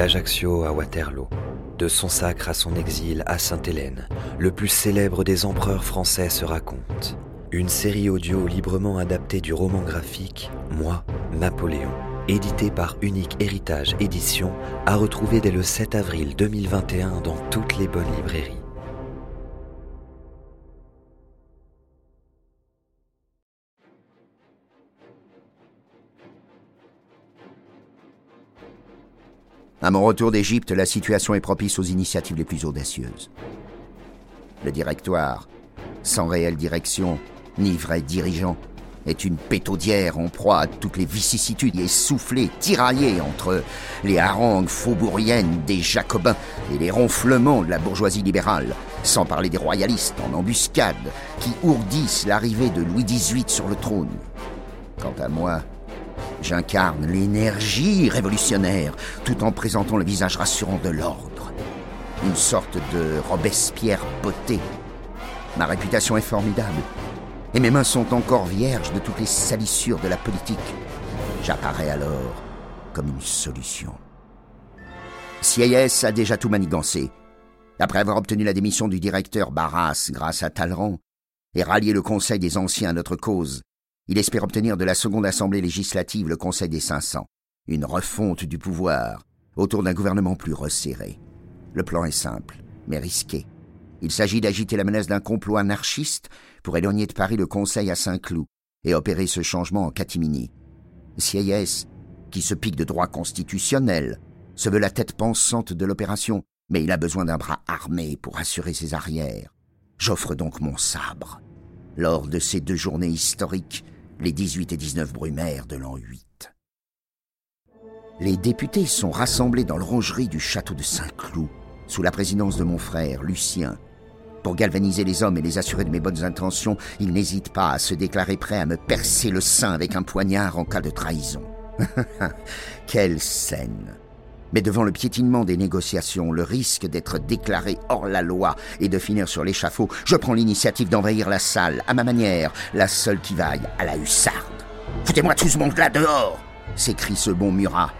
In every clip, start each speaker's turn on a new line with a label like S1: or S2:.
S1: D'Ajaccio à Waterloo, de son sacre à son exil à Sainte-Hélène, le plus célèbre des empereurs français se raconte. Une série audio librement adaptée du roman graphique Moi, Napoléon, édité par Unique Héritage Édition, à retrouver dès le 7 avril 2021 dans toutes les bonnes librairies.
S2: À mon retour d'Égypte, la situation est propice aux initiatives les plus audacieuses. Le directoire, sans réelle direction, ni vrai dirigeant, est une pétaudière en proie à toutes les vicissitudes, essoufflée, tiraillée entre les harangues faubouriennes des jacobins et les ronflements de la bourgeoisie libérale, sans parler des royalistes en embuscade qui ourdissent l'arrivée de Louis XVIII sur le trône. Quant à moi, J'incarne l'énergie révolutionnaire tout en présentant le visage rassurant de l'ordre. Une sorte de Robespierre beauté. Ma réputation est formidable. Et mes mains sont encore vierges de toutes les salissures de la politique. J'apparais alors comme une solution. CIS a déjà tout manigancé. Après avoir obtenu la démission du directeur Barras grâce à Talleyrand et rallié le Conseil des Anciens à notre cause, il espère obtenir de la seconde assemblée législative le Conseil des 500, une refonte du pouvoir autour d'un gouvernement plus resserré. Le plan est simple, mais risqué. Il s'agit d'agiter la menace d'un complot anarchiste pour éloigner de Paris le Conseil à Saint-Cloud et opérer ce changement en catimini. CIS, qui se pique de droit constitutionnel, se veut la tête pensante de l'opération, mais il a besoin d'un bras armé pour assurer ses arrières. J'offre donc mon sabre. Lors de ces deux journées historiques, les 18 et 19 Brumaire de l'an 8. Les députés sont rassemblés dans l'orangerie du château de Saint-Cloud, sous la présidence de mon frère, Lucien. Pour galvaniser les hommes et les assurer de mes bonnes intentions, ils n'hésitent pas à se déclarer prêts à me percer le sein avec un poignard en cas de trahison. Quelle scène mais devant le piétinement des négociations, le risque d'être déclaré hors la loi et de finir sur l'échafaud, je prends l'initiative d'envahir la salle, à ma manière, la seule qui vaille à la hussarde. Foutez-moi tout ce monde-là dehors s'écrie ce bon Murat.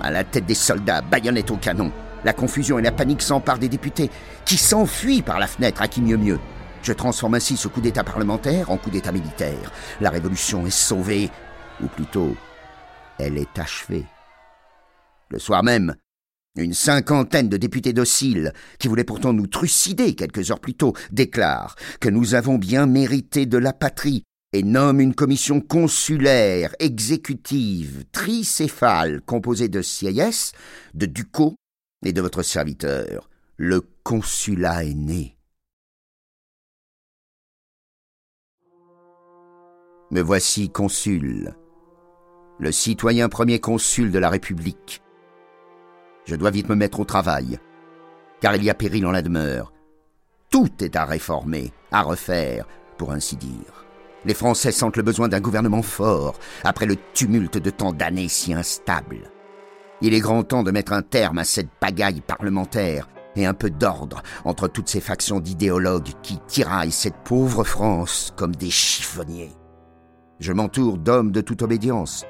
S2: À la tête des soldats, baïonnettes au canon. La confusion et la panique s'emparent des députés, qui s'enfuient par la fenêtre, à qui mieux mieux. Je transforme ainsi ce coup d'État parlementaire en coup d'État militaire. La révolution est sauvée, ou plutôt, elle est achevée. Le soir même, une cinquantaine de députés dociles, qui voulaient pourtant nous trucider quelques heures plus tôt, déclarent que nous avons bien mérité de la patrie et nomment une commission consulaire, exécutive, tricéphale, composée de CIS, de Ducot et de votre serviteur. Le consulat est né. Me voici consul, le citoyen premier consul de la République, je dois vite me mettre au travail, car il y a péril en la demeure. Tout est à réformer, à refaire, pour ainsi dire. Les Français sentent le besoin d'un gouvernement fort, après le tumulte de tant d'années si instables. Il est grand temps de mettre un terme à cette pagaille parlementaire et un peu d'ordre entre toutes ces factions d'idéologues qui tiraillent cette pauvre France comme des chiffonniers. Je m'entoure d'hommes de toute obédience,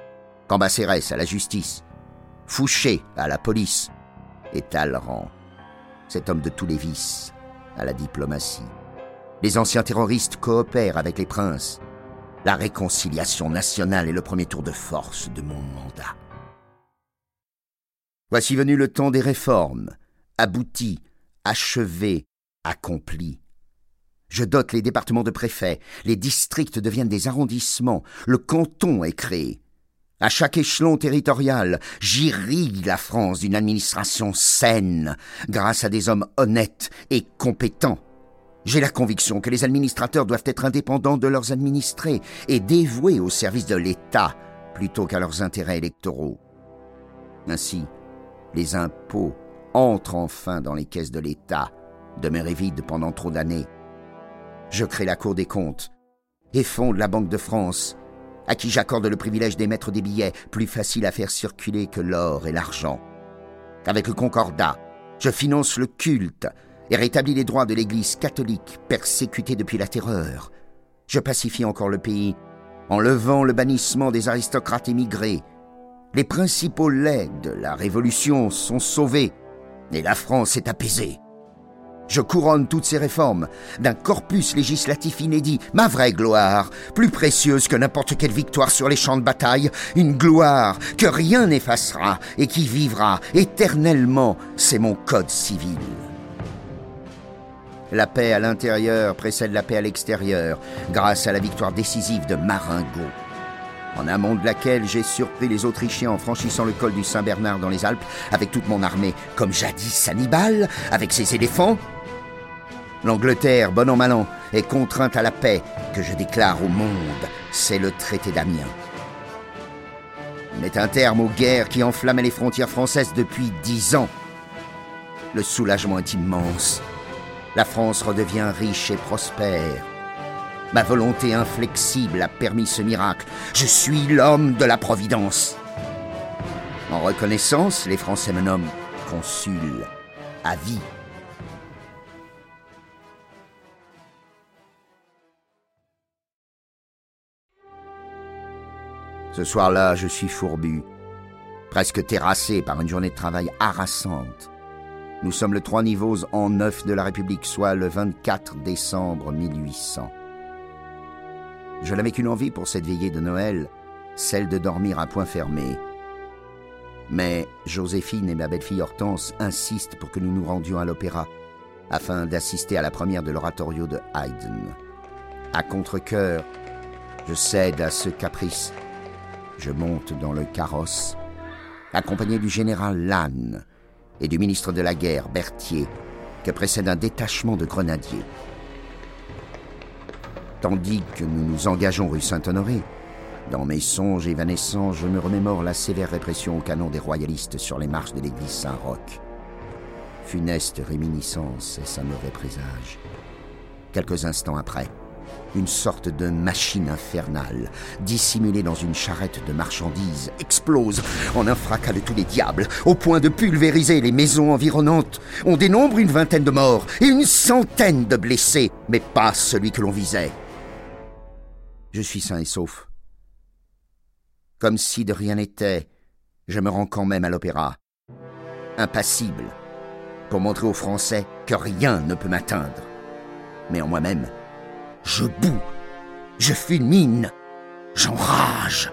S2: Cambacérès à la justice, Fouché à la police et Talleyrand, cet homme de tous les vices, à la diplomatie. Les anciens terroristes coopèrent avec les princes. La réconciliation nationale est le premier tour de force de mon mandat. Voici venu le temps des réformes, abouties, achevées, accomplies. Je dote les départements de préfets, les districts deviennent des arrondissements, le canton est créé. À chaque échelon territorial, j'irrigue la France d'une administration saine, grâce à des hommes honnêtes et compétents. J'ai la conviction que les administrateurs doivent être indépendants de leurs administrés et dévoués au service de l'État plutôt qu'à leurs intérêts électoraux. Ainsi, les impôts entrent enfin dans les caisses de l'État, demeurées vides pendant trop d'années. Je crée la Cour des comptes et fonde la Banque de France, à qui j'accorde le privilège d'émettre des billets plus faciles à faire circuler que l'or et l'argent. Avec le Concordat, je finance le culte et rétablis les droits de l'Église catholique persécutée depuis la terreur. Je pacifie encore le pays en levant le bannissement des aristocrates émigrés. Les principaux laits de la Révolution sont sauvés et la France est apaisée. Je couronne toutes ces réformes d'un corpus législatif inédit, ma vraie gloire, plus précieuse que n'importe quelle victoire sur les champs de bataille, une gloire que rien n'effacera et qui vivra éternellement, c'est mon code civil. La paix à l'intérieur précède la paix à l'extérieur, grâce à la victoire décisive de Marengo, en amont de laquelle j'ai surpris les Autrichiens en franchissant le col du Saint-Bernard dans les Alpes avec toute mon armée, comme jadis Hannibal, avec ses éléphants. L'Angleterre, bon an mal an, est contrainte à la paix que je déclare au monde. C'est le traité d'Amiens. Met un terme aux guerres qui enflammaient les frontières françaises depuis dix ans. Le soulagement est immense. La France redevient riche et prospère. Ma volonté inflexible a permis ce miracle. Je suis l'homme de la Providence. En reconnaissance, les Français me nomment consul à vie. Ce soir-là, je suis fourbu, presque terrassé par une journée de travail harassante. Nous sommes le trois niveaux en neuf de la République, soit le 24 décembre 1800. Je n'avais qu'une envie pour cette veillée de Noël, celle de dormir à point fermé. Mais Joséphine et ma belle-fille Hortense insistent pour que nous nous rendions à l'opéra, afin d'assister à la première de l'oratorio de Haydn. À contre-coeur, je cède à ce caprice je monte dans le carrosse, accompagné du général Lannes et du ministre de la Guerre, Berthier, que précède un détachement de grenadiers. Tandis que nous nous engageons rue Saint-Honoré, dans mes songes évanescents, je me remémore la sévère répression au canon des royalistes sur les marches de l'église Saint-Roch. Funeste réminiscence et sa mauvais présage? Quelques instants après, une sorte de machine infernale, dissimulée dans une charrette de marchandises, explose en un fracas de tous les diables, au point de pulvériser les maisons environnantes. On dénombre une vingtaine de morts et une centaine de blessés, mais pas celui que l'on visait. Je suis sain et sauf. Comme si de rien n'était, je me rends quand même à l'opéra. Impassible, pour montrer aux Français que rien ne peut m'atteindre. Mais en moi-même, je boue, je fulmine, j'enrage.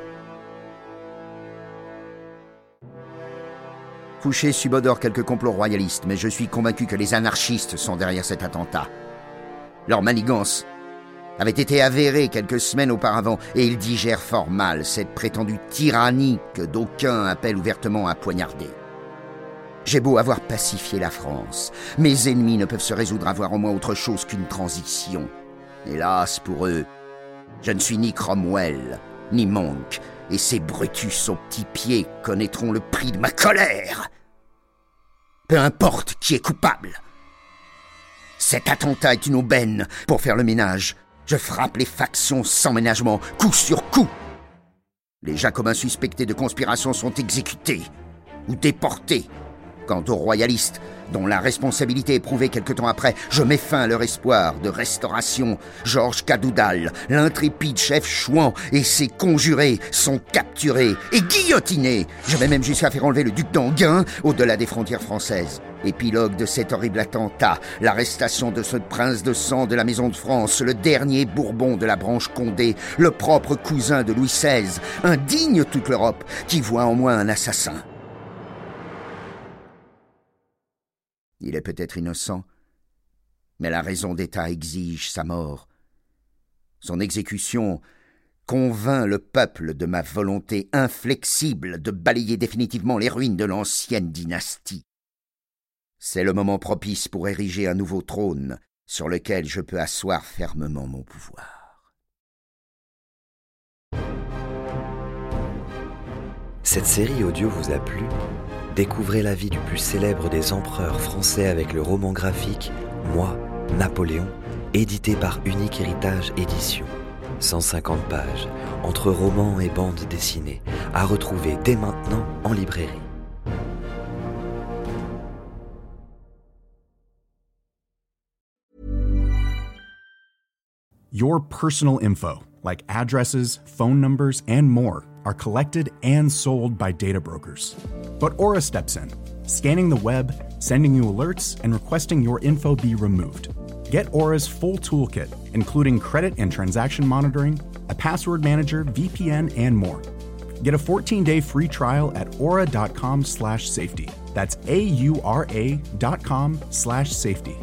S2: Fouché subodore quelques complots royalistes, mais je suis convaincu que les anarchistes sont derrière cet attentat. Leur manigance avait été avérée quelques semaines auparavant, et ils digèrent fort mal cette prétendue tyrannie que d'aucuns appellent ouvertement à poignarder. J'ai beau avoir pacifié la France, mes ennemis ne peuvent se résoudre à voir en moi autre chose qu'une transition. Hélas pour eux, je ne suis ni Cromwell, ni Monk, et ces Brutus aux petits pieds connaîtront le prix de ma colère. Peu importe qui est coupable. Cet attentat est une aubaine pour faire le ménage. Je frappe les factions sans ménagement, coup sur coup. Les Jacobins suspectés de conspiration sont exécutés ou déportés. Quant aux royalistes, dont la responsabilité est prouvée quelque temps après, je mets fin à leur espoir de restauration. Georges Cadoudal, l'intrépide chef Chouan et ses conjurés sont capturés et guillotinés. Je vais même jusqu'à faire enlever le duc d'Anguin au-delà des frontières françaises. Épilogue de cet horrible attentat, l'arrestation de ce prince de sang de la Maison de France, le dernier Bourbon de la branche Condé, le propre cousin de Louis XVI, indigne toute l'Europe, qui voit en moi un assassin. Il est peut-être innocent, mais la raison d'État exige sa mort. Son exécution convainc le peuple de ma volonté inflexible de balayer définitivement les ruines de l'ancienne dynastie. C'est le moment propice pour ériger un nouveau trône sur lequel je peux asseoir fermement mon pouvoir.
S1: Cette série audio vous a plu? Découvrez la vie du plus célèbre des empereurs français avec le roman graphique Moi, Napoléon, édité par Unique Héritage Édition. 150 pages, entre romans et bandes dessinées, à retrouver dès maintenant en librairie.
S3: Your personal info, like addresses, phone numbers, and more, are collected and sold by data brokers. But Aura steps in, scanning the web, sending you alerts, and requesting your info be removed. Get Aura's full toolkit, including credit and transaction monitoring, a password manager, VPN, and more. Get a 14-day free trial at aura.com slash safety. That's A-U-R-A dot com slash safety.